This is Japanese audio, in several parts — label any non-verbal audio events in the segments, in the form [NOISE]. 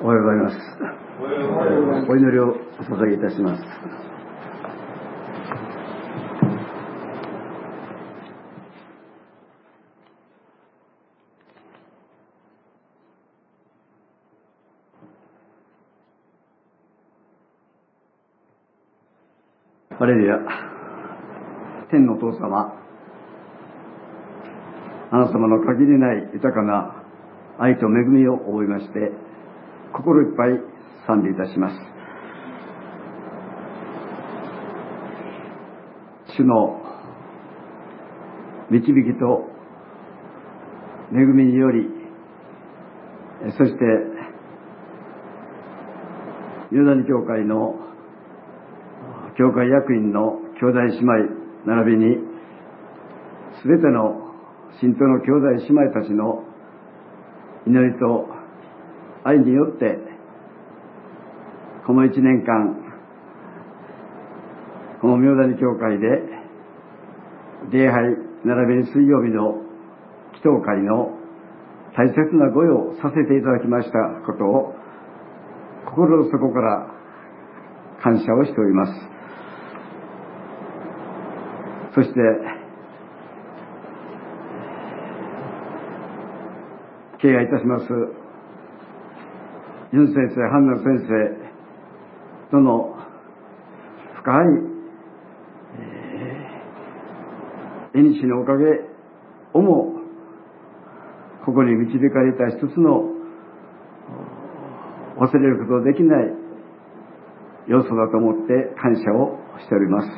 おはようございます。お祈りをお捧げいたします。ハレルヤ、天のお父様、あなた様の限りない豊かな愛と恵みを覚えまして、心いっぱい賛美いたします。主の導きと恵みにより、そして、ユダニ教会の教会役員の兄弟姉妹並びに、すべての信徒の兄弟姉妹たちの祈りと愛によって、この一年間、この明谷教会で、礼拝並びに水曜日の祈祷会の大切なご用をさせていただきましたことを、心の底から感謝をしております。そして、敬愛いたします、ユン先生、ハンナ先生との深い、えー、縁のおかげをも、ここに導かれた一つの忘れることできない要素だと思って感謝をしております。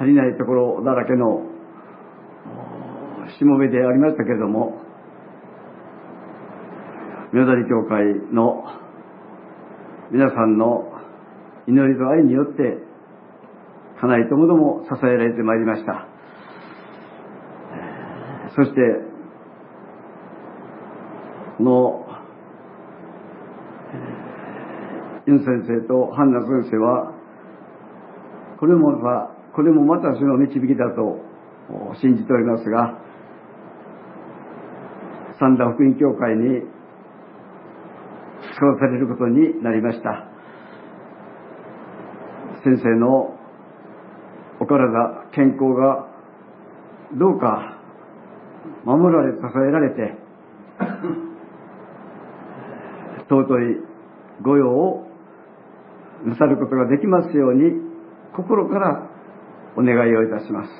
足りないところだらけのしもべでありましたけれども、明谷教会の皆さんの祈りと愛によって、家内ともども支えられてまいりました。そして、この、ユン先生とハンナ先生は、これもまた、これもまた主の導きだと信じておりますが、三田福音教会に使わされることになりました。先生のお体、健康がどうか守られ、支えられて、尊い御用をなさることができますように、心からお願いをいたします。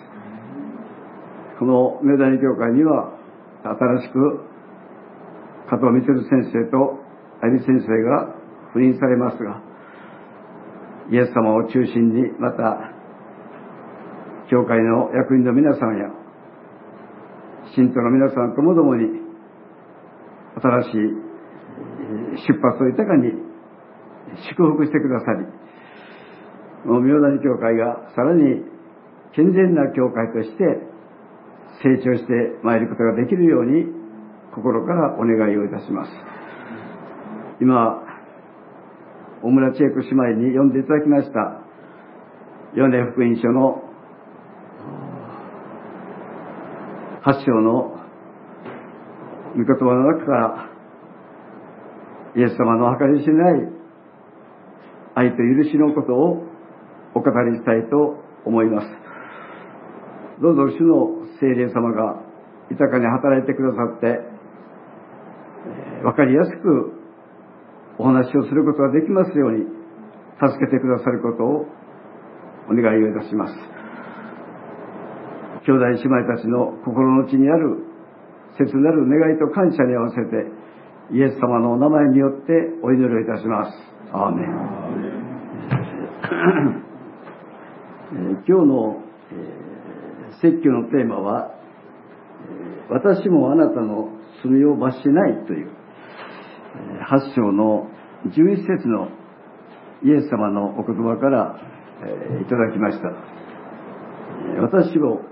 この明大教会には、新しく加藤光先生と有先生が赴任されますが、イエス様を中心に、また、教会の役員の皆さんや、信徒の皆さんともどもに、新しい出発を豊かに祝福してくださり、明谷教会がさらに健全な教会として成長してまいることができるように心からお願いをいたします。今、大村千恵子姉妹に読んでいただきました、ヨネ福音書の8章の御言葉の中から、イエス様の計り知れない愛と許しのことをお語りしたいと思います。どうぞ主の聖霊様が豊かに働いてくださって、わかりやすくお話をすることができますように助けてくださることをお願いをいたします。兄弟姉妹たちの心の内にある切なる願いと感謝に合わせてイエス様のお名前によってお祈りをいたします。アーメン。今日の説教のテーマは、私もあなたの罪を罰しないという、8章の11節のイエス様のお言葉からいただきました。私も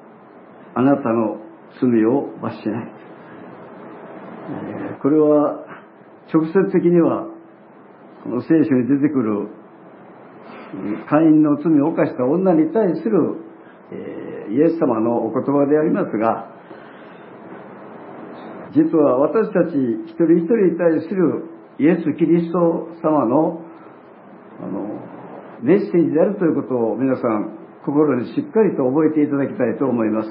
あなたの罪を罰しない。これは直接的にはこの聖書に出てくる会員の罪を犯した女に対するえイエス様のお言葉でありますが実は私たち一人一人に対するイエス・キリスト様のあのメッセージであるということを皆さん心にしっかりと覚えていただきたいと思います。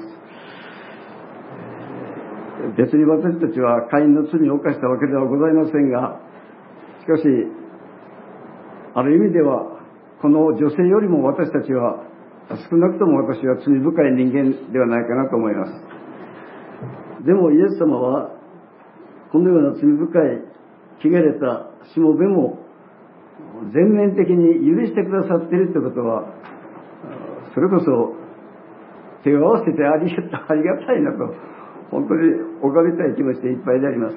別に私たちは会員の罪を犯したわけではございませんがしかしある意味ではこの女性よりも私たちは少なくとも私は罪深い人間ではないかなと思います。でもイエス様はこのような罪深い汚れたしもべも全面的に許してくださっているということはそれこそ手を合わせてありありがたいなと本当に拝みたい気持ちでいっぱいであります、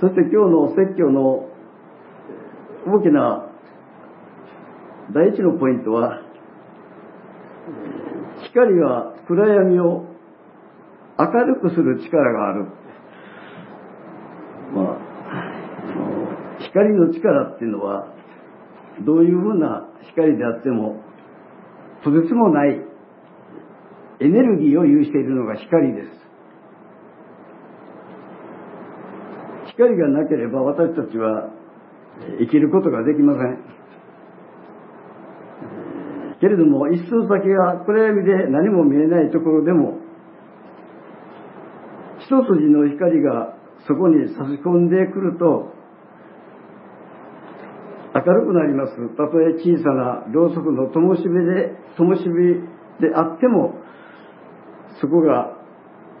そして今日の説教の大きな第一のポイントは光は暗闇を明るくする力がある。まあ、光の力っていうのはどういうふうな光であってもとてつもないエネルギーを有しているのが光です。光がなければ私たちは生きることができません。けれども、一寸先が暗闇で何も見えないところでも、一筋の光がそこに差し込んでくると、明るくなります。たとえ小さなろうそくの灯火で、灯火であっても、そこが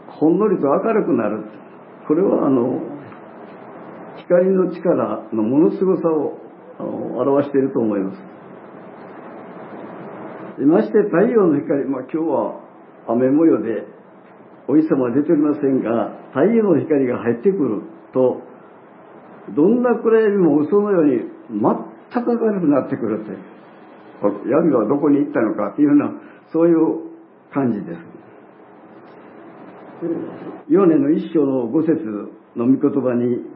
ほんのりと明るくなる。これはあの、光の力のものすごさを表していると思います。まして太陽の光、まあ今日は雨模様でお日様は出ておりませんが、太陽の光が入ってくると、どんな暗闇も嘘のように全く明るくなってくるって、闇はどこに行ったのかっていうような、そういう感じです。ヨネの一章の五節の御言葉に、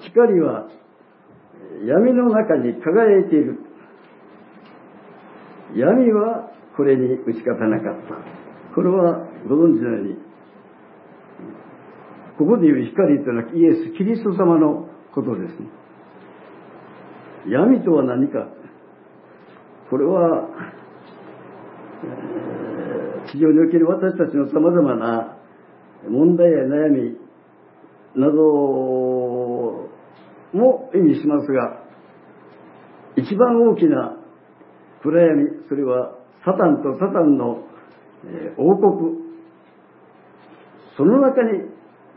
光は闇の中に輝いている。闇はこれに打ち勝たなかった。これはご存知のように、ここで言う光というのはイエス・キリスト様のことですね。闇とは何か？これは、地上における私たちの様々な問題や悩みなども意味しますが、一番大きな暗闇、それはサタンとサタンの王国、その中に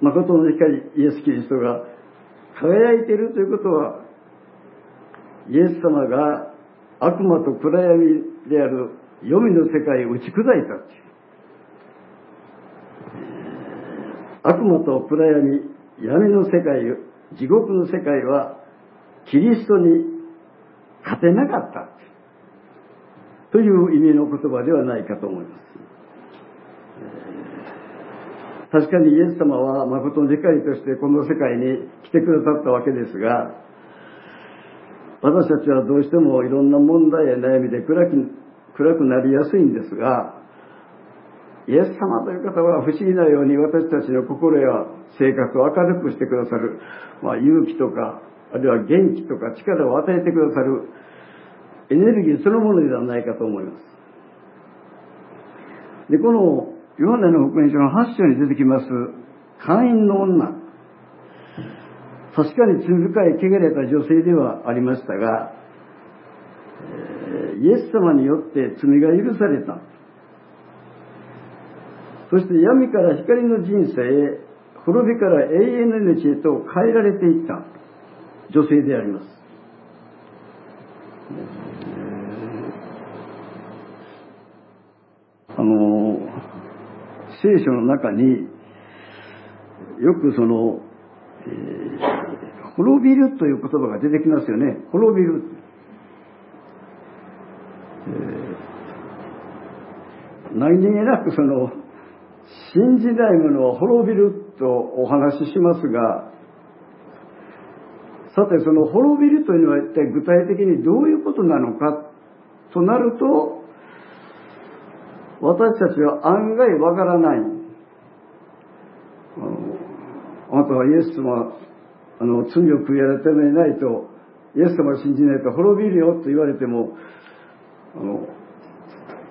誠の光、イエス・キリストが輝いているということは、イエス様が悪魔と暗闇である黄泉の世界を打ち砕いたっていう。悪魔と暗闇、闇の世界、地獄の世界は、キリストに勝てなかった。という意味の言葉ではないかと思います。確かにイエス様は誠の光としてこの世界に来てくださったわけですが、私たちはどうしてもいろんな問題や悩みで暗く暗くなりやすいんですが、イエス様という方は不思議なように私たちの心や生活を明るくしてくださる、まあ、勇気とか、あるいは元気とか力を与えてくださるエネルギーそのものではないかと思います。で、このヨハネの福音書の8章に出てきます会員の女。確かに罪深い汚れた女性ではありましたが、イエス様によって罪が許された。そして闇から光の人生へ、滅びから永遠の命へと変えられていった女性であります。あの、聖書の中によくその、えー、滅びるという言葉が出てきますよね。滅びる。えー、何気なくその、信じないものは滅びるとお話ししますが、さてその滅びるというのは一体具体的にどういうことなのかとなると、私たちは案外わからない。あなたはイエス様あの罪を悔い改めないとイエス様を信じないと滅びるよと言われてもあの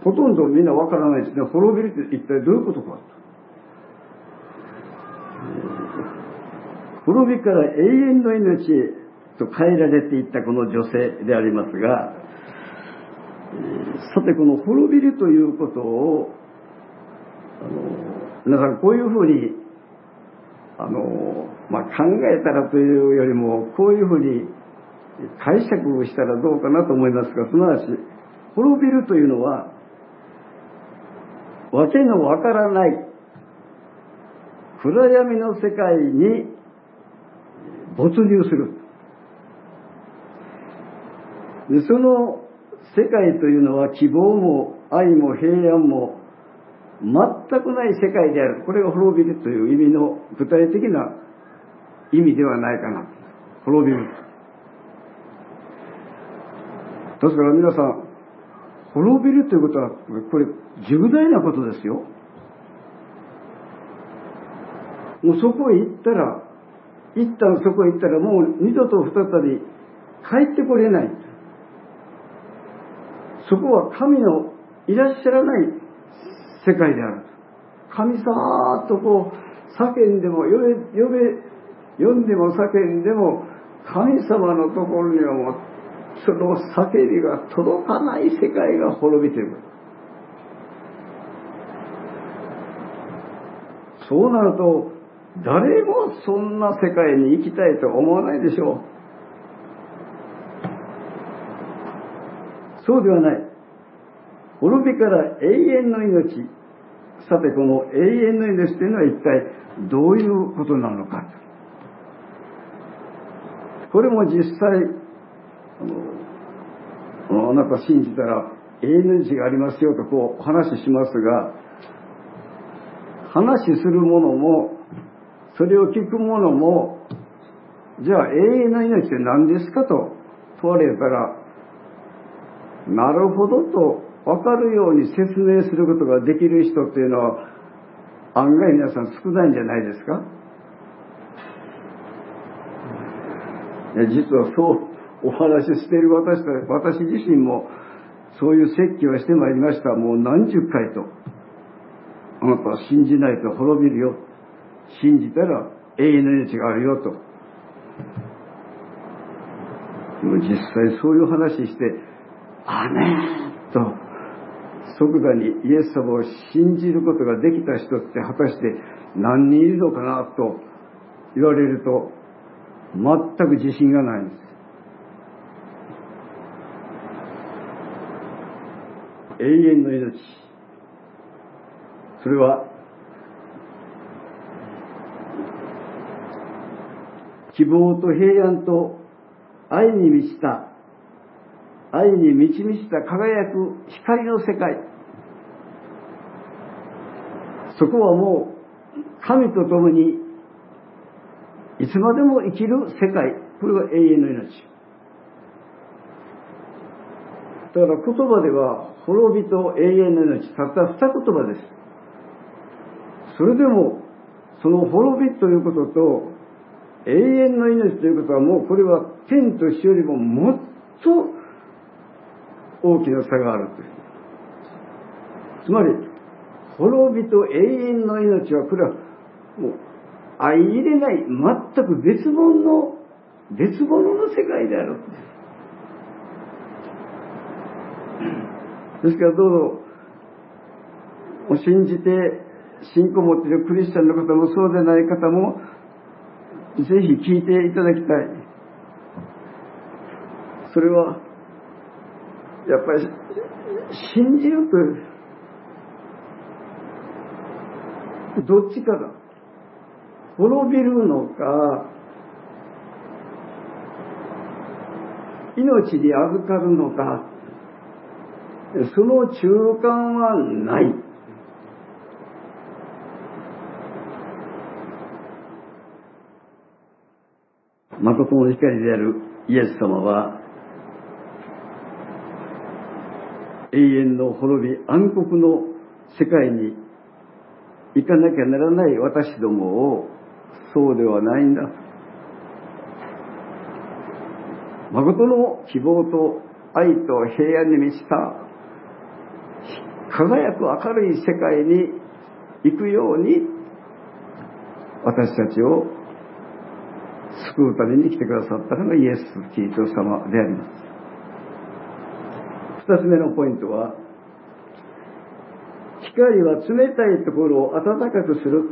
ほとんどみんなわからないですね。滅びるって一体どういうことか。滅びから永遠の命へと変えられていったこの女性でありますがさてこの滅びるということをあの皆さんこういうふうにあの、まあ、考えたらというよりもこういうふうに解釈したらどうかなと思いますがすなわち滅びるというのはわけのわからない暗闇の世界に没入する。でその世界というのは希望も愛も平安も全くない世界である。これが滅びるという意味の具体的な意味ではないかな。滅びる。ですから皆さん滅びるということはこれ重大なことですよ。もうそこへ行ったら一旦そこへ行ったらもう二度と再び帰ってこれない。そこは神のいらっしゃらない世界である。神様とこう叫んでも呼べ呼べ呼んでも叫んでも神様のところにはもうその叫びが届かない世界が滅びている。そうなると誰もそんな世界に行きたいと思わないでしょう。そうではない。滅びから永遠の命。さてこの永遠の命というのは一体どういうことなのか。これも実際あのあなた信じたら永遠の命がありますよとこう話しますが話するももそれを聞くものもじゃあ永遠の命って何ですかと問われたらなるほどと分かるように説明することができる人っていうのは案外皆さん少ないんじゃないですか？実はそうお話ししている私私自身もそういう説教をしてまいりました。もう何十回と。あなたは信じないと滅びるよ。信じたら永遠の命があるよと。実際そういう話して「アメン!」と即座にイエス様を信じることができた人って果たして何人いるのかなと言われると全く自信がないんです永遠の命それは希望と平安と愛に満ちた愛に満ち満ちた輝く光の世界。そこはもう神と共にいつまでも生きる世界。これが永遠の命。だから言葉では滅びと永遠の命。たった二言葉です。それでもその滅びということと永遠の命ということはもうこれは天と死よりももっと大きな差があるという。つまり、滅びと永遠の命は、これはもう相入れない、全く別物の、別物の世界である。ですからどうぞ、信じて信仰を持っているクリスチャンの方もそうでない方も、ぜひ聞いていただきたい。それは、やっぱり信じるとどっちかだ滅びるのか命に預かるのかその中間はない。誠の光であるイエス様は永遠の滅び暗黒の世界に行かなきゃならない私どもをそうではないんだ。誠の希望と愛と平安に満ちた輝く明るい世界に行くように私たちを救うために来てくださったのがイエス・キリスト様であります。二つ目のポイントは光は冷たいところを暖かくする。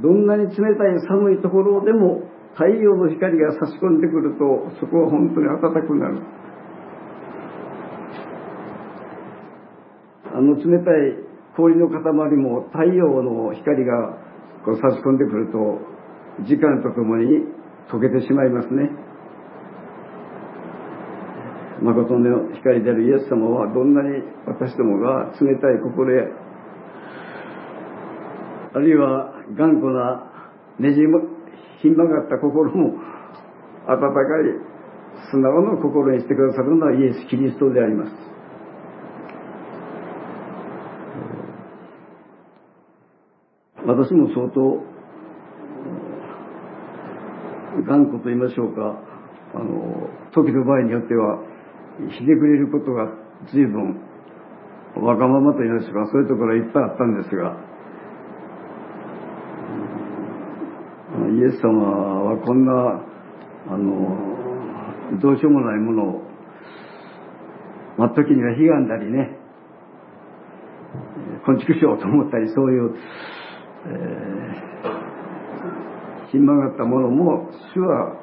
どんなに冷たい寒いところでも太陽の光が差し込んでくるとそこは本当に暖かくなる。あの冷たい氷の塊も太陽の光がこう差し込んでくると時間とともに溶けてしまいますね。誠の光であるイエス様はどんなに私どもが冷たい心やあるいは頑固なねじもひん曲がった心も温かい素直な心にしてくださるのはイエス・キリストであります。私も相当頑固と言いましょうかあの時の場合によってはひねくれることが随分わがままと言いましょうかそういうところはいっぱいあったんですがイエス様はこんなあのどうしようもないものを待っ時には悲願だりね昆虫しようと思ったりそういう、えー、ひん曲がったものも主は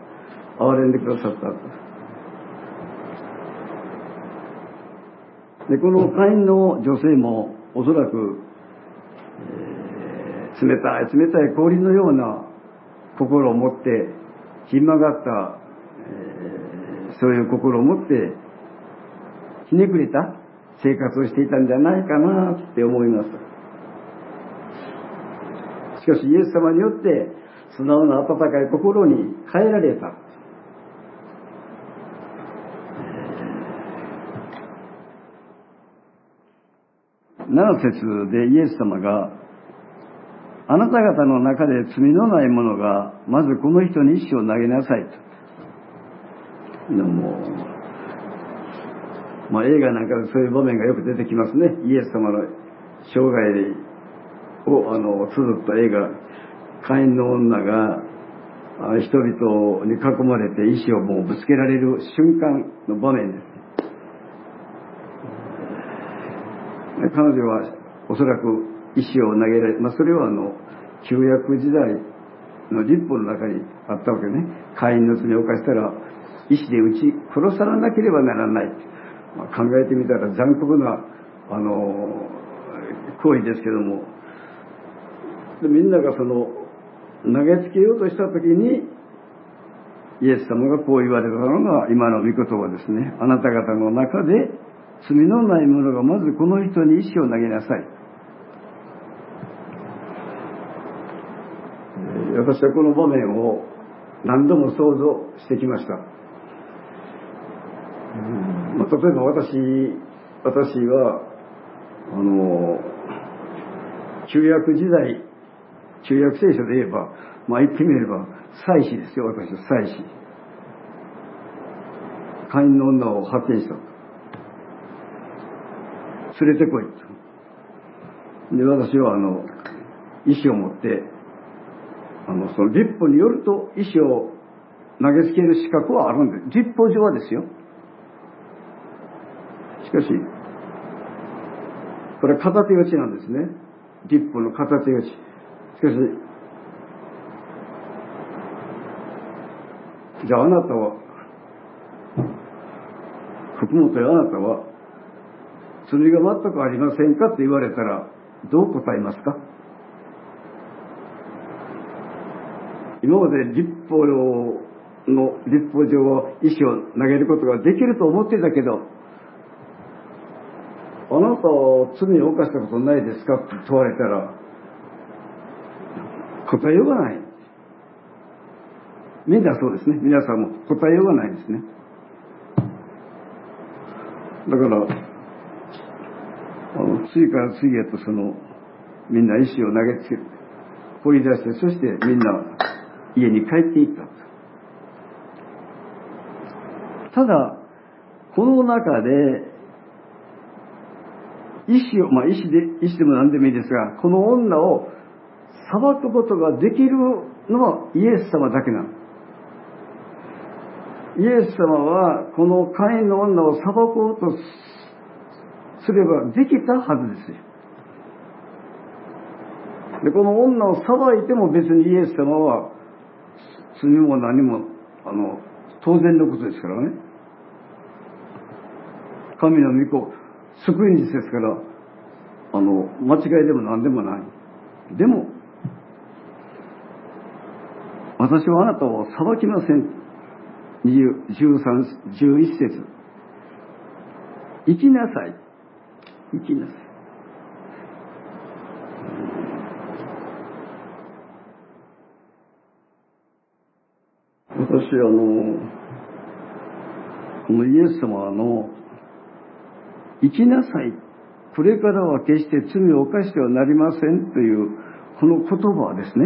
憐れんでくださった。でこの会員の女性もおそらく、えー、冷たい冷たい氷のような心を持ってひん曲がった、えー、そういう心を持ってひねくれた生活をしていたんじゃないかなって思います。しかしイエス様によって素直な温かい心に変えられた。7節でイエス様があなた方の中で罪のない者が、まずこの人に石を投げなさいと。のもまあ、映画なんかでそういう場面がよく出てきますね。イエス様の生涯をあの綴った映画、会員の女が人々に囲まれて石をもうぶつけられる瞬間の場面です。彼女はおそらく石を投げられ、まあ、それはあの旧約時代の立法の中にあったわけね。会員の罪を犯したら石で撃ち殺さなければならない、まあ、考えてみたら残酷なあの行為ですけども。でみんながその投げつけようとした時にイエス様がこう言われたのが今の御言葉ですね。あなた方の中で罪のない者がまずこの人に石を投げなさい私はこの場面を何度も想像してきました。まあ、例えば私、私は、あの、旧約時代、旧約聖書で言えば、まあ言ってみれば、祭司ですよ、私は祭司。会員の女を発見した。連れてこいと。で、私はあの、意思を持って、あの、その立法によると石を投げつける資格はあるんです。立法上はですよ。しかし、これ片手打ちなんですね。立法の片手打ち。しかし、じゃああなたは、福本やあなたは、罪が全くありませんかって言われたら、どう答えますか？今まで立法の、立法上は意思を投げることができると思ってたけど、あなたは罪を犯したことないですかって問われたら、答えようがない。みんなそうですね。皆さんも答えようがないですね。だから、次から次へとその、みんな意思を投げつける。掘り出してそしてみんな家に帰っていったただこの中で意志をまあ意志で意志でも何でもいいですがこの女を裁くことができるのはイエス様だけなのイエス様はこの会員の女を裁こうとすればできたはずですよ。で、この女を裁いても別にイエス様は罪も何も、あの、当然のことですからね。神の御子、救い主ですから、あの、間違いでも何でもない。でも、私はあなたを裁きません。13、11節生きなさい。生きなさい。私、あの、このイエス様の、生きなさい。これからは決して罪を犯してはなりませんという、この言葉はですね、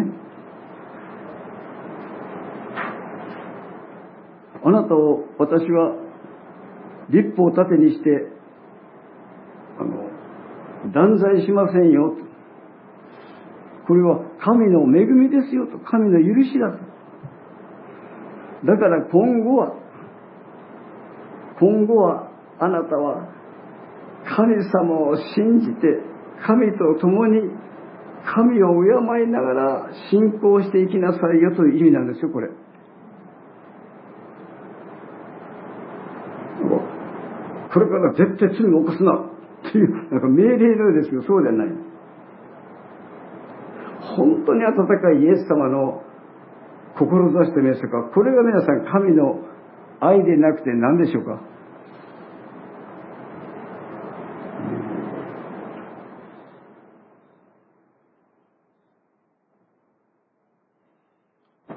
あなたを私は立法を盾にして、断罪しませんよ。これは神の恵みですよと、神の許しだと。だから今後は、今後はあなたは神様を信じて、神と共に神を敬いながら信仰していきなさいよという意味なんですよ、これ。これから絶対罪を犯すなっていう、なんか命令のようですけど、そうではない。本当に温かいイエス様の志してみましたか。これが皆さん神の愛でなくて何でしょうか。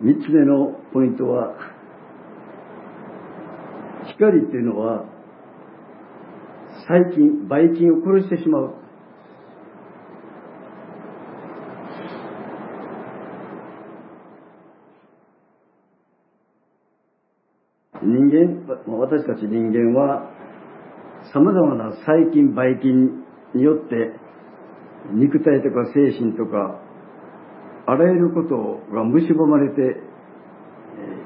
三つ目のポイントは光っていうのは細菌、ばい菌を殺してしまう。人間、私たち人間は、様々な細菌、ばい菌によって、肉体とか精神とか、あらゆることが蝕まれて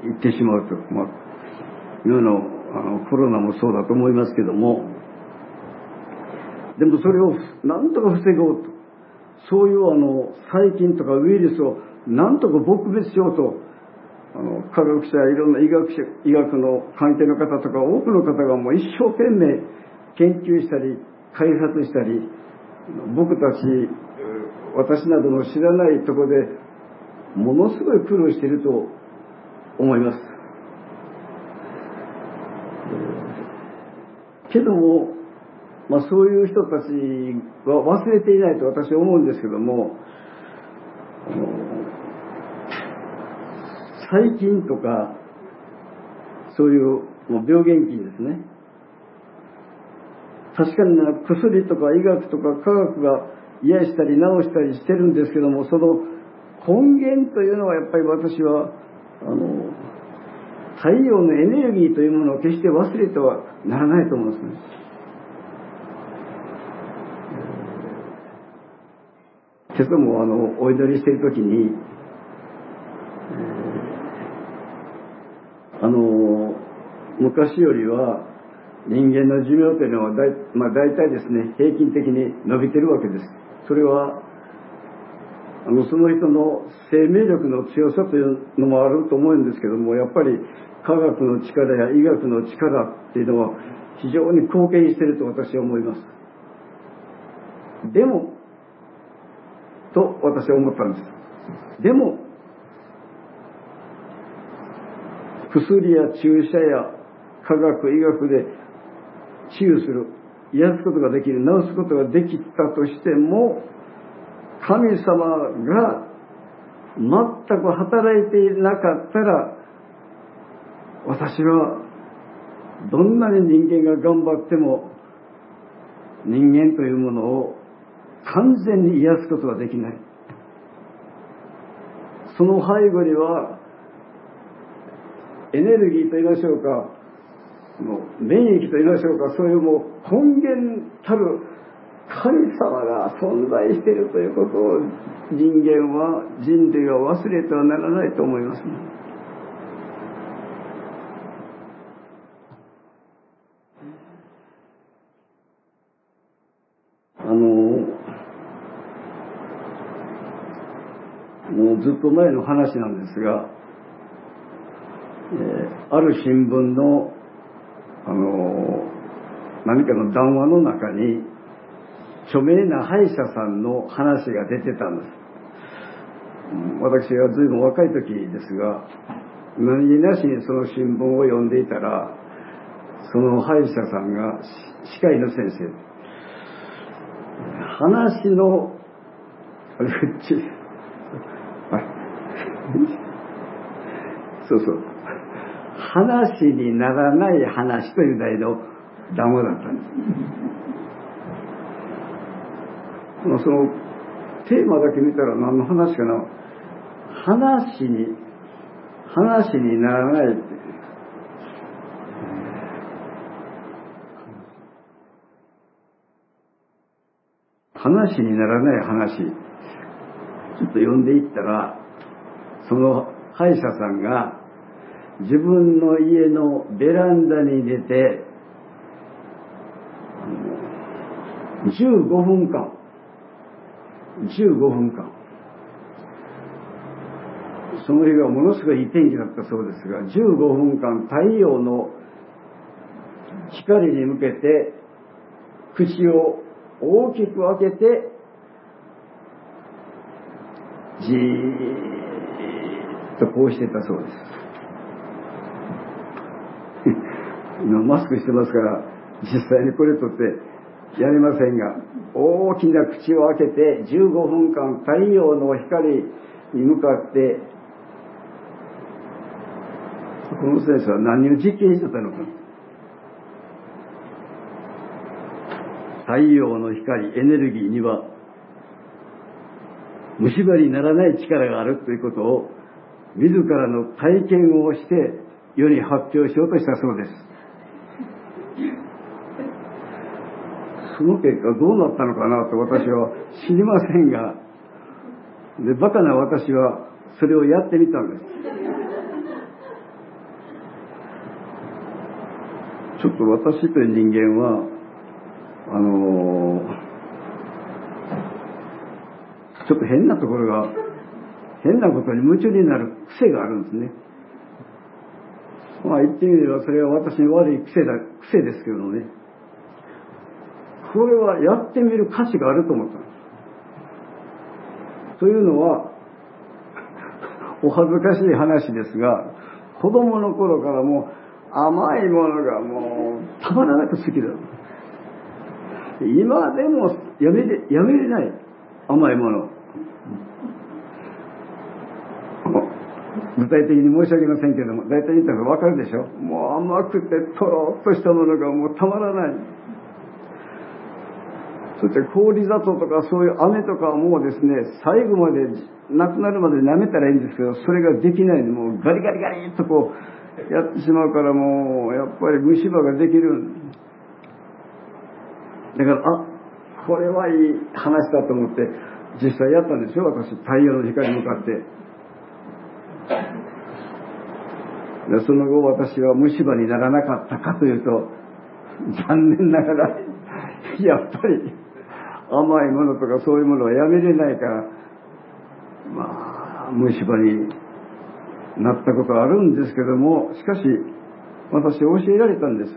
いってしまうと。まあ、今のあのコロナもそうだと思いますけども、でもそれをなんとか防ごうと。そういうあの細菌とかウイルスをなんとか撲滅しようと、あの科学者やいろんな医学者医学の関係の方とか多くの方がもう一生懸命研究したり開発したり僕たち私などの知らないところでものすごい苦労していると思います。けどもまあ、そういう人たちは忘れていないと私は思うんですけども、細菌とか、そういう病原菌ですね。確かにな薬とか医学とか科学が癒したり治したりしてるんですけども、その根源というのはやっぱり私は、あの、太陽のエネルギーというものを決して忘れてはならないと思うんですね。今朝もあのお祈りしている時に、あの昔よりは人間の寿命というのは大,、まあ、大体ですね平均的に伸びてるわけです。それはあのその人の生命力の強さというのもあると思うんですけどもやっぱり科学の力や医学の力っていうのは非常に貢献してると私は思います。でもと私は思ったんです。でも、薬や注射や科学、医学で治癒する、癒すことができる、治すことができたとしても、神様が全く働いていなかったら、私はどんなに人間が頑張っても人間というものを完全に癒すことができない。その背後にはエネルギーと言いましょうかもう免疫と言いましょうかそういうもう根源たる神様が存在しているということを人間は人類は忘れてはならないと思います、ね、あのもずっと前の話なんですが、えー、ある新聞のあの何かの談話の中に著名な歯医者さんの話が出てたんです。私は随分若い時ですが、何気なしにその新聞を読んでいたら、その歯医者さんが歯科医の先生、話の、あれ、そうそう、話にならない話という題の談話だったんです。そのテーマだけ見たら何の話かな話に話にならない。って話にならない話。ちょっと読んでいったらその歯医者さんが自分の家のベランダに出て15分間15分間。その日はものすごいいい天気だったそうですが15分間太陽の光に向けて口を大きく開けてじーとこうしてたそうです [LAUGHS] 今マスクしてますから実際にこれとってやりませんが、大きな口を開けて15分間太陽の光に向かって、この先生は何を実験してたのか。太陽の光、エネルギーには、虫歯にならない力があるということを、自らの体験をして世に発表しようとしたそうです。その結果どうなったのかなと私は知りませんが、で、バカな私はそれをやってみたんです。ちょっと私という人間は、あの、ちょっと変なところが、変なことに夢中になる癖があるんですね。まあ言ってみればそれは私に悪い癖だ、癖ですけどね。これはやってみる価値があると思ったんです。というのは、お恥ずかしい話ですが、子供の頃からもう甘いものがもうたまらなく好きだ。今でもやめれ、やめれない甘いもの。具体的に申し上げませんけども、大体言ったらわかるでしょ？もう甘くてとろっとしたものがもうたまらない。そして氷砂糖とかそういう飴とかはもうですね、最後まで、なくなるまで舐めたらいいんですけど、それができないで、もうガリガリガリっとこう、やってしまうからもう、やっぱり虫歯ができる。だから、あ、これはいい話だと思って、実際やったんですよ、私。太陽の光に向かって。でその後私は虫歯にならなかったかというと、残念ながら、やっぱり、甘いものとかそういうものはやめれないから、まあ、虫歯になったことはあるんですけども、しかし、私教えられたんです。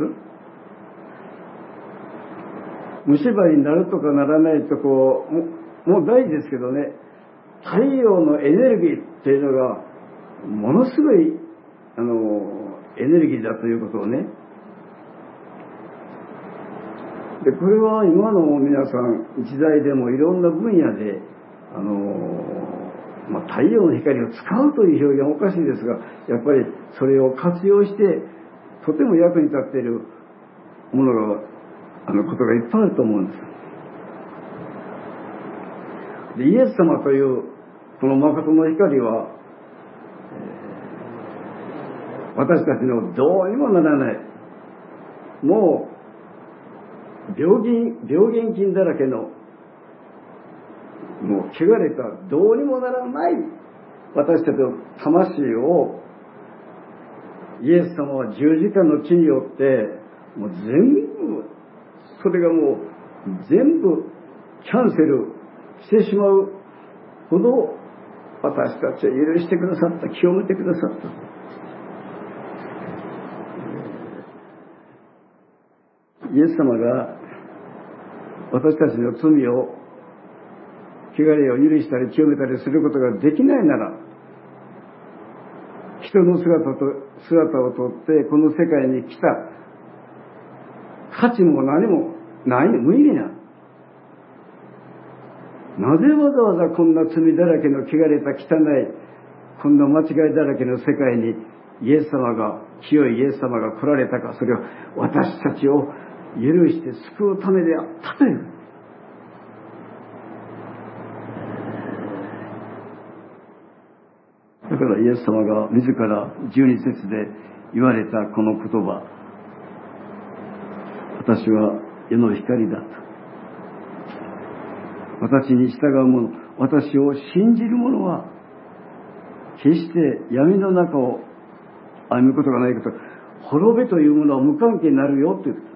虫歯になるとかならないとこう、もう大事ですけどね、太陽のエネルギーっていうのが、ものすごい、あの、エネルギーだということをね、で、これは今の皆さん、時代でもいろんな分野で、あのまあ、太陽の光を使うという表現はおかしいですが、やっぱりそれを活用して、とても役に立っているものが、あの、ことがいっぱいあると思うんです。で、イエス様という、この誠の光は、私たちのどうにもならない。もう病原病原菌だらけのもう汚れたどうにもならない私たちの魂をイエス様は十字架の地によってもう全部それがもう全部キャンセルしてしまうほど私たちは許してくださった清めてくださった。イエス様が私たちの罪を汚れを許したり清めたりすることができないなら人の姿と姿をとってこの世界に来た。価値も何もない。無意味な。なぜわざわざこんな罪だらけの汚れた汚いこんな間違いだらけの世界にイエス様が清いイエス様が来られたか。それは私たちを許して救うためであったというだからイエス様が自ら十二節で言われたこの言葉。私は世の光だと。私に従う者私を信じる者は決して闇の中を歩むことがないけど滅べというものは無関係になるよって言う。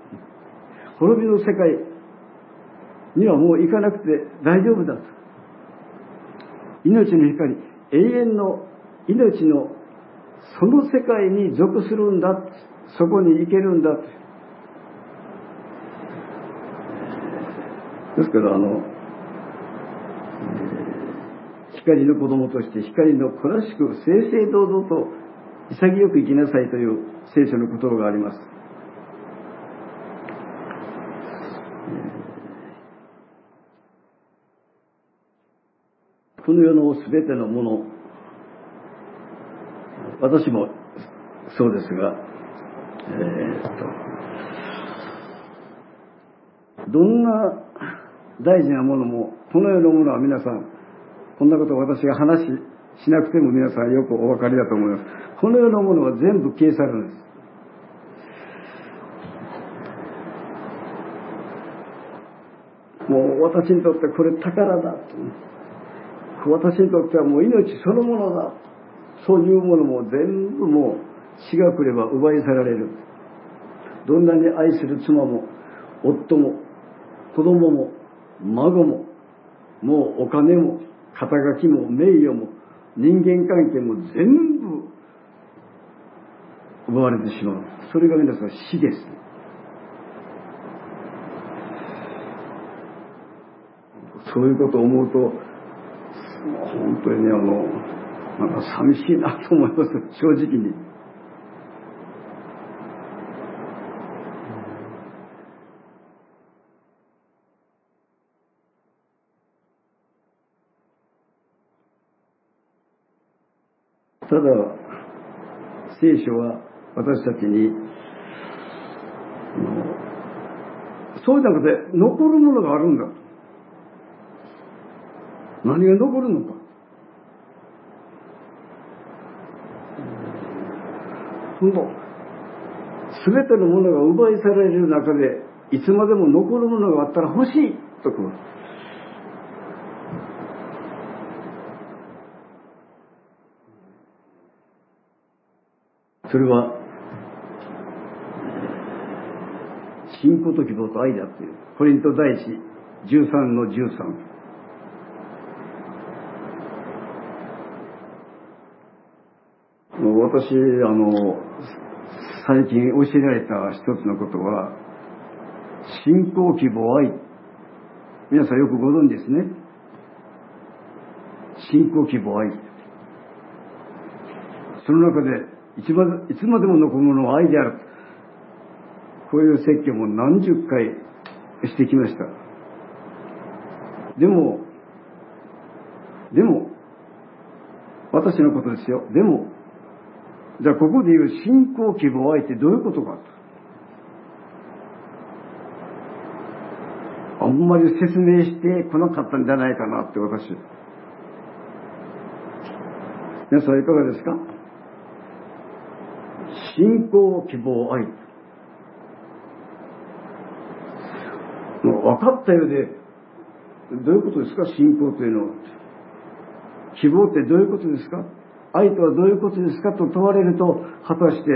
滅びの世界にはもう行かなくて大丈夫だと命の光永遠の命のその世界に属するんだそこに行けるんだですからあの光の子供として光の子らしく正々堂々と潔く生きなさいという聖書の言葉があります。この世の全てのもの、私もそうですが、えー、どんな大事なものも、この世のものは皆さん、こんなこと私が話しなくても皆さんよくお分かりだと思います。この世のものは全部消え去るんです。もう私にとってこれ宝だと。私にとってはもう命そのものだ。そういうものも全部もう死が来れば奪い去られる。どんなに愛する妻も夫も子供も孫ももうお金も肩書きも名誉も人間関係も全部奪われてしまうそれが皆さん死ですそういうことを思うと本当にねあのなんか寂しいなと思います正直に。ただ聖書は私たちにそうじゃなくて残るものがあるんだと何が残るのか。その全てのものが奪い去られる中でいつまでも残るものがあったら欲しいとこうそれは信仰と希望と愛だという。コリント第一13の13私あの最近教えられた一つのことは信仰希望愛。皆さんよくご存知ですね。信仰希望愛。その中でいつまでいつまでも残るものは愛である。こういう説教も何十回してきました。でもでも私のことですよ。でもじゃあここで言う信仰希望愛ってどういうことかあんまり説明してこなかったんじゃないかなって私。皆さんいかがですか？信仰、希望、愛。もう分かったようで、どういうことですか？信仰というのは。希望ってどういうことですか？愛とはどういうことですかと問われると、果たして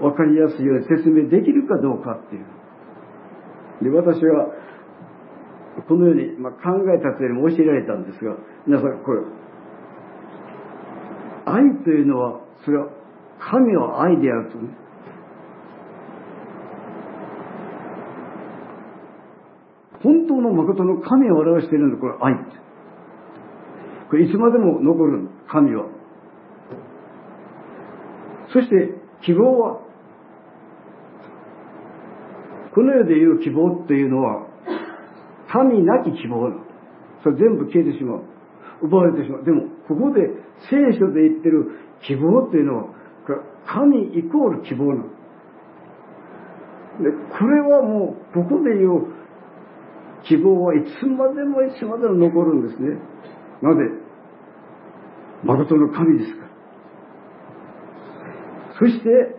分かりやすいように説明できるかどうかっていう。で、私は、このように、まあ、考えたというよりも教えられたんですが、皆さん、これ、愛というのは、それは、神は愛であるとね。本当の誠の神を表しているのは、これ愛。これいつまでも残る神は。そして、希望は、この世でいう希望っていうのは、神なき希望なそれ全部消えてしまう。奪われてしまう。でも、ここで聖書で言ってる希望っていうのは、神イコール希望なの。で、これはもう、ここで言う希望はいつまでもいつまでも残るんですね。なぜ？誠の神ですから。そして、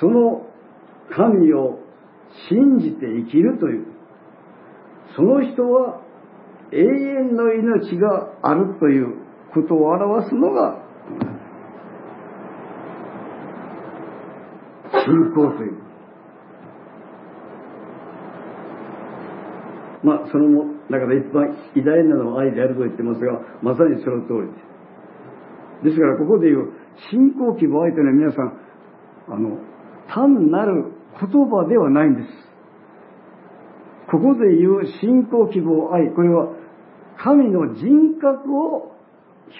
その神を信じて生きるという、その人は永遠の命があるということを表すのが、信仰という。まあ、そのも、だから一番偉大なのは愛であると言ってますが、まさにその通りです。ですから、ここで言う、信仰希望愛というのは皆さん、あの、単なる言葉ではないんです。ここで言う信仰希望愛、これは神の人格を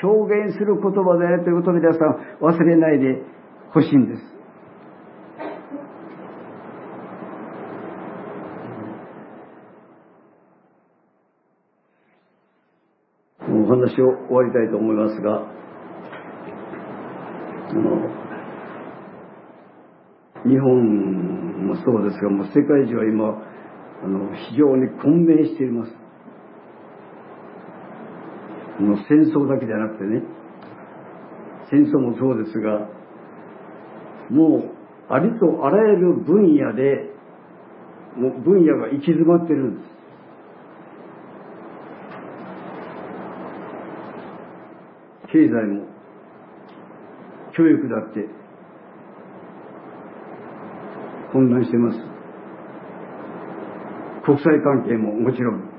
表現する言葉であるということを皆さん忘れないでほしいんです。お話を終わりたいと思いますが、の日本もそうですが、もう世界中は今、あの、非常に混迷しています。戦争だけじゃなくてね、戦争もそうですが、もうありとあらゆる分野で、もう分野が行き詰まってるんです。経済も、教育だって、混乱してます。国際関係ももちろん。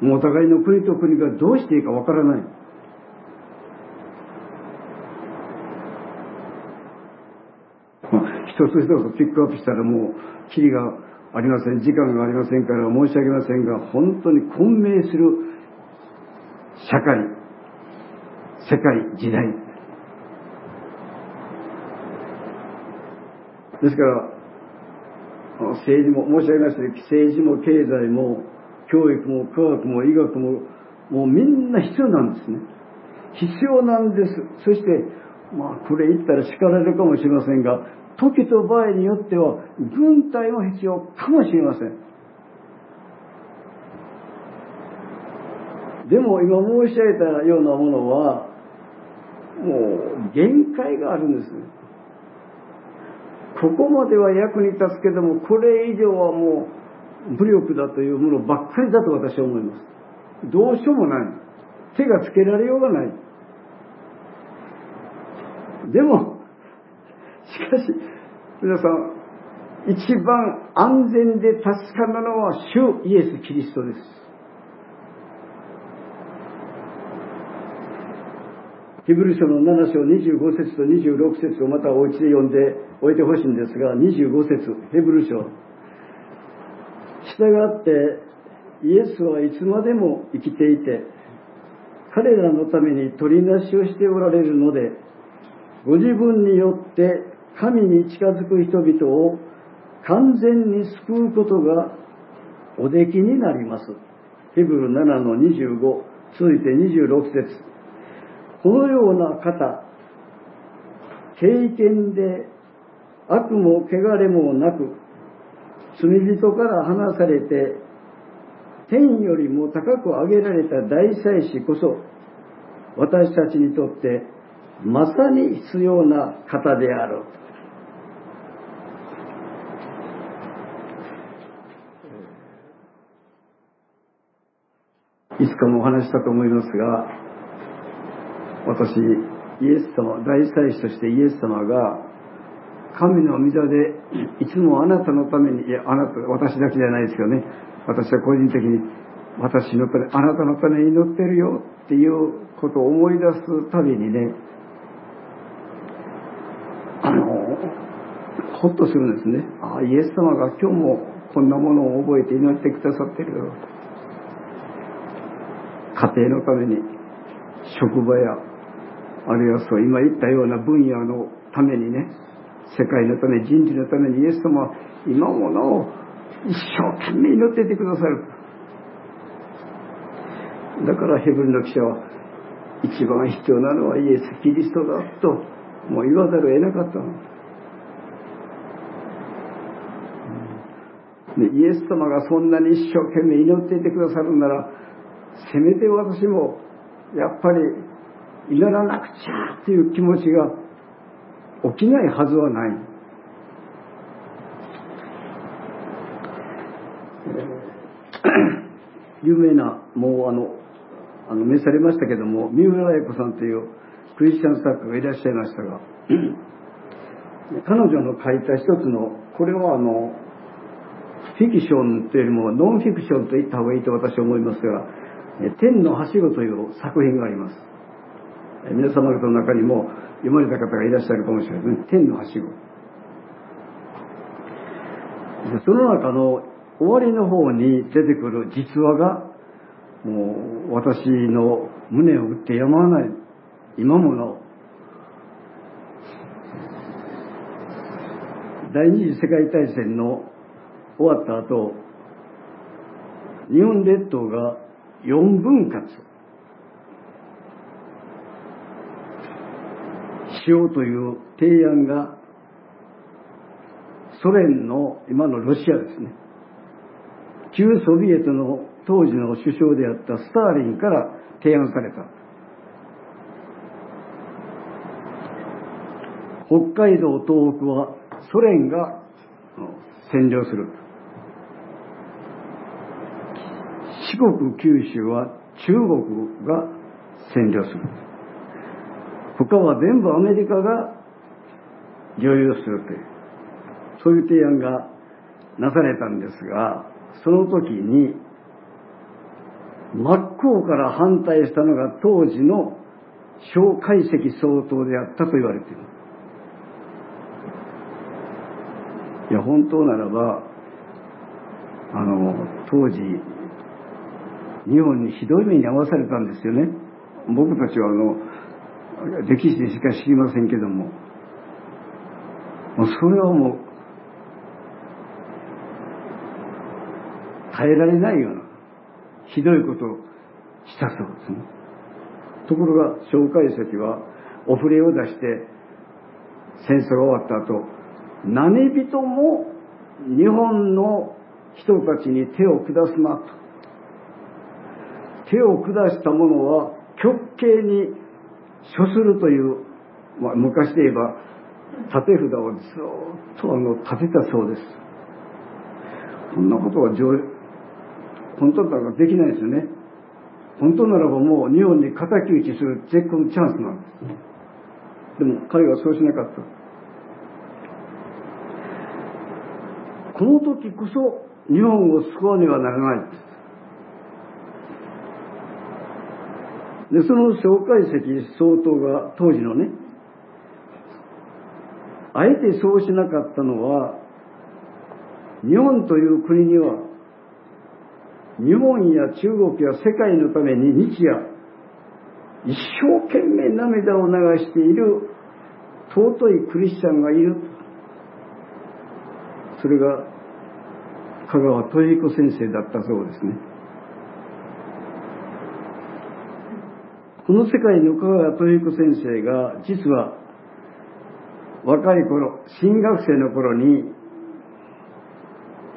もうお互いの国と国がどうしていいかわからない。一つ一つピックアップしたらもう、キリがありません。時間がありませんから申し訳ませんが、本当に混迷する社会、世界、時代。ですから、政治も、申し上げましたように、政治も経済も、教育も科学も医学も、もうみんな必要なんですね。必要なんです。そして、まあ、これ言ったら叱られるかもしれませんが、時と場合によっては、軍隊も必要かもしれません。でも今申し上げたようなものは、もう限界があるんです。ここまでは役に立つけども、これ以上はもう武力だというものばっかりだと私は思います。どうしようもない。手がつけられようがない。でも、しかし、皆さん、一番安全で助かるのは主イエス・キリストです。ヒブル書の7章25節と26節をまたお家で読んでおいてほしいんですが、25節ヘブル書。従ってイエスはいつまでも生きていて、彼らのために取りなしをしておられるので、ご自分によって神に近づく人々を完全に救うことがおできになります。ヘブル7の25、続いて26節このような方、経験で悪も汚れもなく、罪人から離されて、天よりも高く上げられた大祭司こそ、私たちにとってまさに必要な方である。いつかもお話したと思いますが、私、イエス様、大祭司としてイエス様が、神の御座でいつもあなたのために、いや、あなた、私だけじゃないですよね。私は個人的に、私のため、あなたのために祈ってるよっていうことを思い出すたびにね、あの、ほっとするんですね。ああ、イエス様が今日もこんなものを覚えて祈ってくださってるよ。家庭のために、職場や、あるいはそう今言ったような分野のためにね、世界のため、人類のためにイエス様は今ものを一生懸命祈っていてくださる。だからヘブルの記者は一番必要なのはイエス・キリストだともう言わざるを得なかったの。でイエス様がそんなに一生懸命祈っていてくださるならせめて私もやっぱり祈らなくちゃっていう気持ちが起きないはずはない。有名な、もうあの、あの、召されましたけども、三浦綾子さんというクリスチャン作家がいらっしゃいましたが、[CLEARS THROAT] 彼女の書いた一つの、これはあの、フィクションというよりもノンフィクションと言った方がいいと私は思いますが、天のはしごという作品があります。皆様方の中にも読まれた方がいらっしゃるかもしれないですね。天のはしご。その中の終わりの方に出てくる実話が、もう私の胸を打ってやまない今もの第二次世界大戦の終わった後、日本列島が4分割しようという提案がソ連の今のロシアですね。旧ソビエトの当時の首相であったスターリンから提案された。北海道東北はソ連が占領する。四国九州は中国が占領する。他は全部アメリカが領有するというそういう提案がなされたんですがその時に真っ向から反対したのが当時の小解析総統であったと言われている。いや本当ならばあの当時日本にひどい目に遭わされたんですよね。僕たちはあの歴史でしか知りませんけども。もうそれはもう耐えられないようなひどいことをしたそうですね。ところが蒋介石はお触れを出して戦争が終わった後何人も日本の人たちに手を下すなと手を下した者は極刑に処するという、まあ、昔で言えば立て札をずっとあの立てたそうです。こんなことは本当だからできないですよね。本当ならばもう日本に敵討ちする絶好のチャンスなんです。でも彼はそうしなかった。この時こそ日本を救わねばならない。でその蒋介石総統が当時のね。あえてそうしなかったのは日本という国には日本や中国や世界のために日夜一生懸命涙を流している尊いクリスチャンがいる。それが香川豊彦先生だったそうですね。この世界の香川豊彦先生が実は若い頃新学生の頃に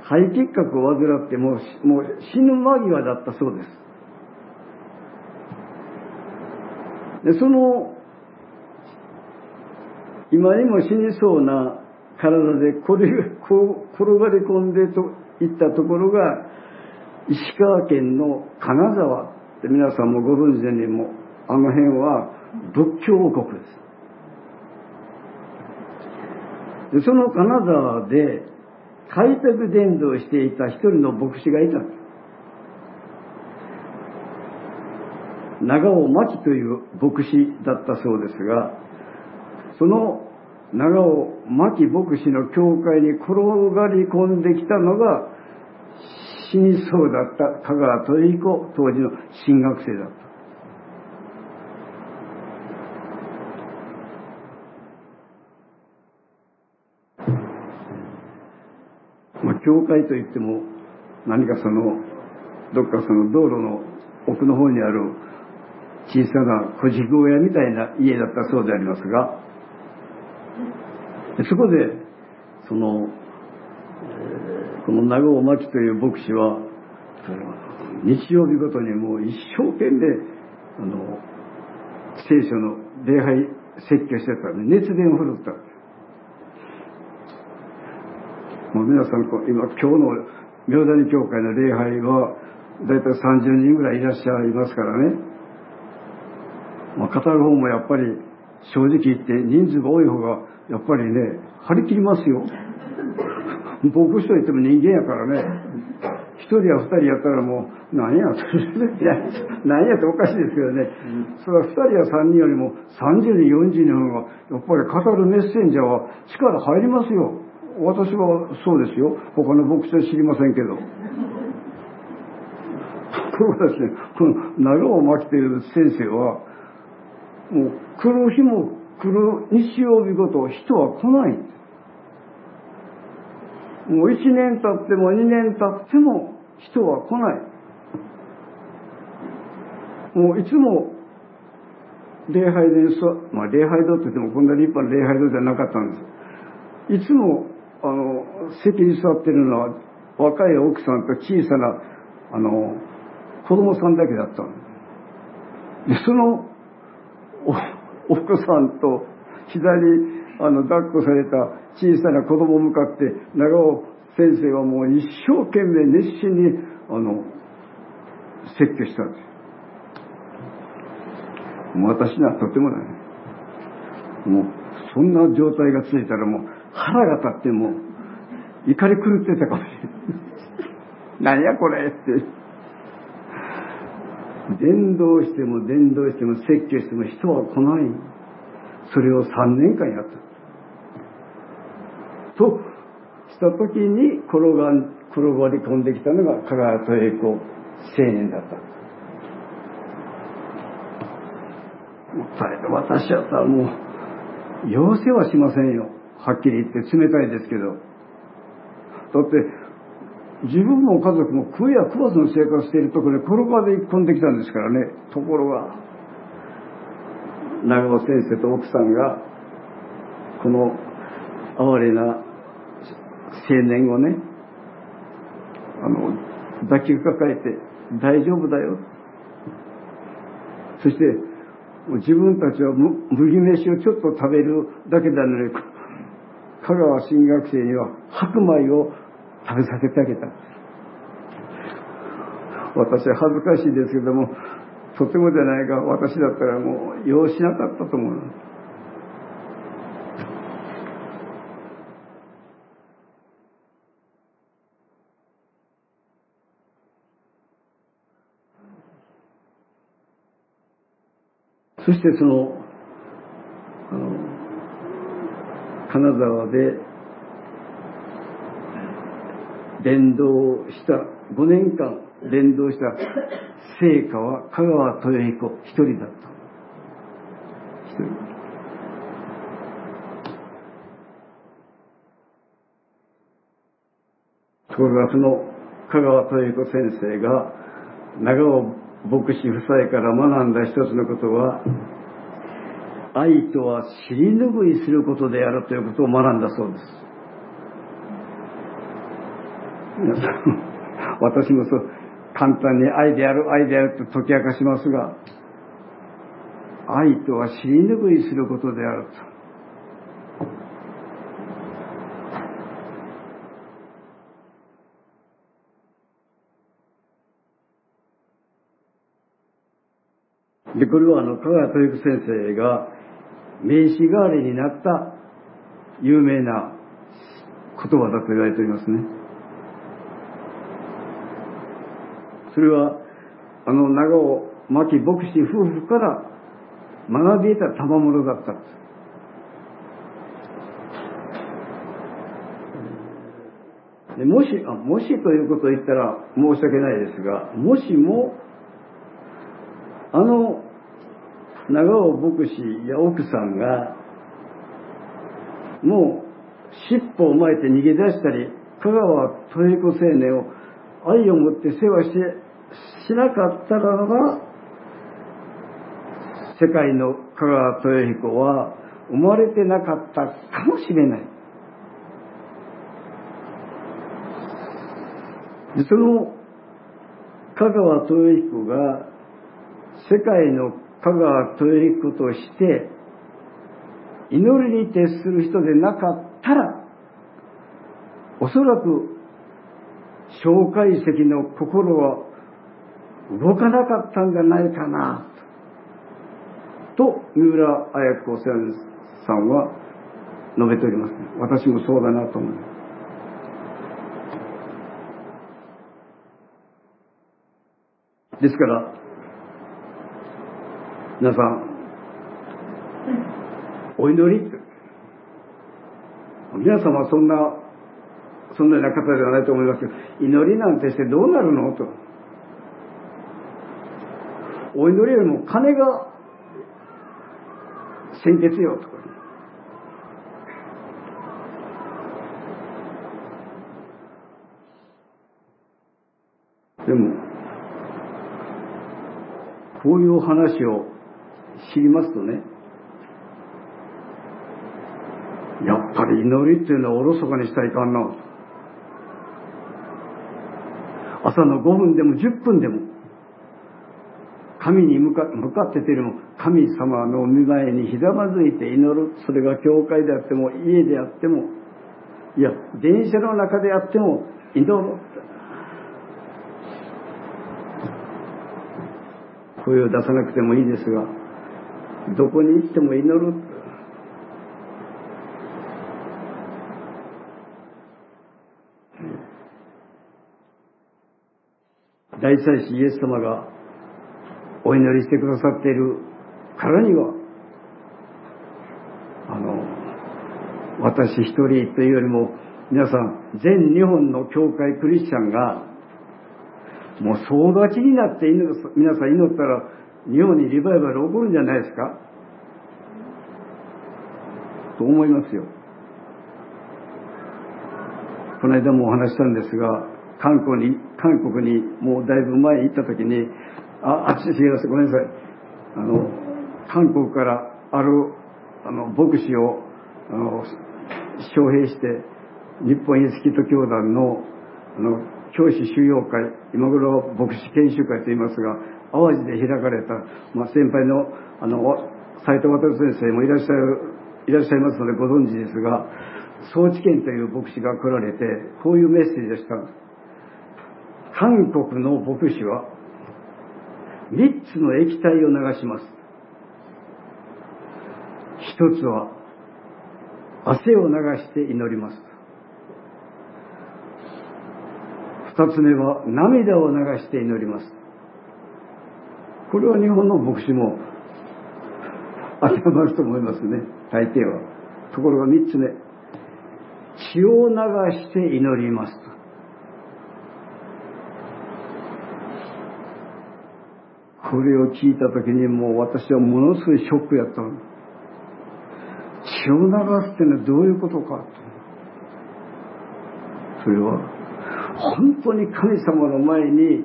肺結核を患ってもうもう死ぬ間際だったそうですでその今にも死にそうな体でこれこう転がり込んでといったところが石川県の金沢って皆さんもご存知でにもあの辺は仏教王国ですでその金沢で開拓伝道していた一人の牧師がいた長尾真紀という牧師だったそうですがその長尾真紀牧師の教会に転がり込んできたのが死にそうだった香川豊彦当時の進学生だった。まあ、教会といっても何かそのどっかその道路の奥の方にある小さな小軸小屋みたいな家だったそうでありますが [LAUGHS] そこでそのこの長尾真紀という牧師は日曜日ごとにもう一生懸命あの聖書の礼拝説教してたんで熱弁を振るった。もう皆さん今今日の明谷教会の礼拝は大体30人ぐらいいらっしゃいますからね、まあ、語る方もやっぱり正直言って人数が多い方がやっぱりね張り切りますよ。[LAUGHS] 牧師といっても人間やからね、一人や二人やったらもう、何や、[LAUGHS] 何やっておかしいですけどね、それは二人や三人よりも30人、40人の方が、やっぱり語るメッセンジャーは力入りますよ。私はそうですよ。他の牧師は知りませんけど。ところがですね、この長尾巻という先生は、もう来る日も来る日曜日ごと人は来ない。もう1年経っても2年経っても人は来ない。もういつも礼拝でまあ礼拝堂って言ってもこんな立派な礼拝堂じゃなかったんです。いつも、あの、席に座ってるのは若い奥さんと小さな、あの、子供さんだけだったで、そのお、お子さんと左あの、抱っこされた小さな子供を向かって、長尾先生はもう一生懸命熱心に、あの、説教したんです。もう私にはとてもない。もう、そんな状態がついたらもう、腹が立っても怒り狂ってたかもしれない。何やこれって。伝道しても伝道しても説教しても人は来ない。それを3年間やった。とした時に転が転がり込んできたのが香川豊彦青年だった。私はさ、もう、要請はしませんよ。はっきり言って冷たいですけど。だって、自分も家族も食いや食わずの生活しているところに転がり込んできたんですからね。ところが、長尾先生と奥さんが、この哀れな青年をね、あの、抱きかかえて、大丈夫だよ。そして、自分たちは麦飯をちょっと食べるだけなのに、香川新学生には白米を食べさせてあげた。私は恥ずかしいですけども、とてもじゃないが、私だったらもう、用しなかったと思う。そしてその、あの、金沢で伝道した5年間伝道した聖火は香川豊彦一人だった。一人。ところがその香川豊彦先生が長尾牧師夫妻から学んだ一つのことは愛とは尻拭いすることであるということを学んだそうです。皆さん、私もそう、簡単に愛である、愛であると解き明かしますが、愛とは尻拭いすることであると。で、これはあの、香川豊之先生が名刺代わりになった有名な言葉だと言われておりますね。それは、あの長尾牧牧師夫婦から学び得た賜物だったんです。でもしあ、もしということを言ったら申し訳ないですが、もしも、あの長尾牧師や奥さんが、もう尻尾を巻いて逃げ出したり、香川豊彦青年を愛を持って世話してしなかったらば、世界の香川豊彦は生まれてなかったかもしれない。でその香川豊彦が世界の香川豊彦として祈りに徹する人でなかったらおそらく蒋介石の心は動かなかったんじゃないかなと三浦綾子先さんは述べております。私もそうだなと思います。ですから、皆さん、お祈り？って、皆様はそんな、そんなような方ではないと思いますけど、祈りなんてしてどうなるの？と。お祈りよりも金が先決よとか。でも、こういう話を知りますとね、やっぱり祈りっていうのはおろそかにしたらいかんな。朝の5分でも10分でも、神に向かってているも神様のお見舞いにひざまずいて祈る。それが教会であっても、家であっても、いや、電車の中であっても祈る。声を出さなくてもいいですが、どこに行っても祈る。大祭司イエス様がお祈りしてくださっているからには、あの、私一人というよりも、皆さん、全日本の教会クリスチャンがもう総立ちになって皆さん祈ったら日本にリバイバル起こるんじゃないですか？と思いますよ。この間もお話したんですが、韓国に、韓国にもうだいぶ前に行った時に、あ、あっち違います。ごめんなさい。あの、韓国からある、あの、牧師を、あの、招聘して、日本イエスキリスト教団の、あの、教師修養会、今頃牧師研修会と言いますが、淡路で開かれた、まあ、先輩の、あの、斎藤渡先生もいらっしゃる、いらっしゃいますのでご存知ですが、総知見という牧師が来られて、こういうメッセージでした。韓国の牧師は、三つの液体を流します。一つは、汗を流して祈ります。二つ目は涙を流して祈ります。これは日本の牧師も当てはまると思いますね。大抵は。ところが三つ目。血を流して祈りますと。これを聞いた時にもう私はものすごいショックやったの。血を流すってのはどういうことかと。それは本当に神様の前に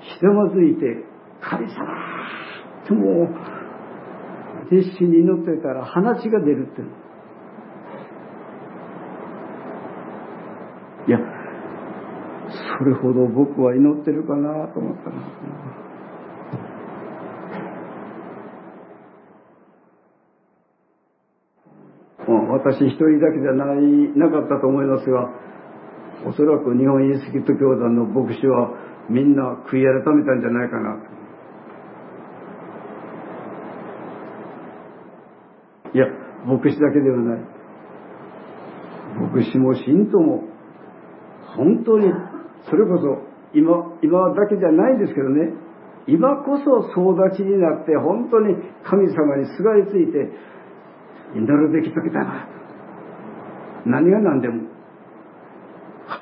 ひざまずいて、神様。ともう熱心に祈ってたら鼻血が出るっていや、それほど僕は祈ってるかなと思ったな。私一人だけじゃない、なかったと思いますが、おそらく日本イエスキリスト教団の牧師はみんな悔い改めたんじゃないかなと。いや、牧師だけではない。牧師も信徒も、本当に、それこそ、今、今だけじゃないですけどね、今こそ総立ちになって本当に神様にすがりついて祈るべき時だな何が何でも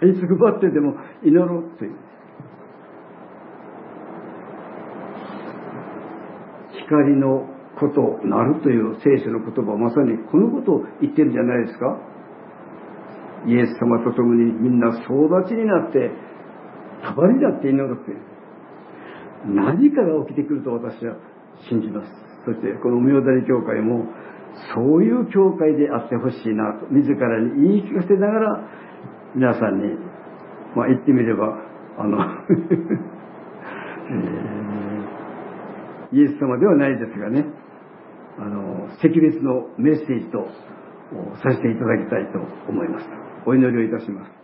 這いつくばってでも祈ろうという。光のことなるという聖書の言葉まさにこのことを言ってるんじゃないですか？イエス様と共にみんな総立ちになって束になって祈るという何かが起きてくると私は信じます。そしてこの明谷教会もそういう教会であってほしいなと自らに言い聞かせながら皆さんに、まあ、言ってみればあの、[LAUGHS] イエス様ではないですがね。あの赤別のメッセージとさせていただきたいと思います。お祈りをいたします。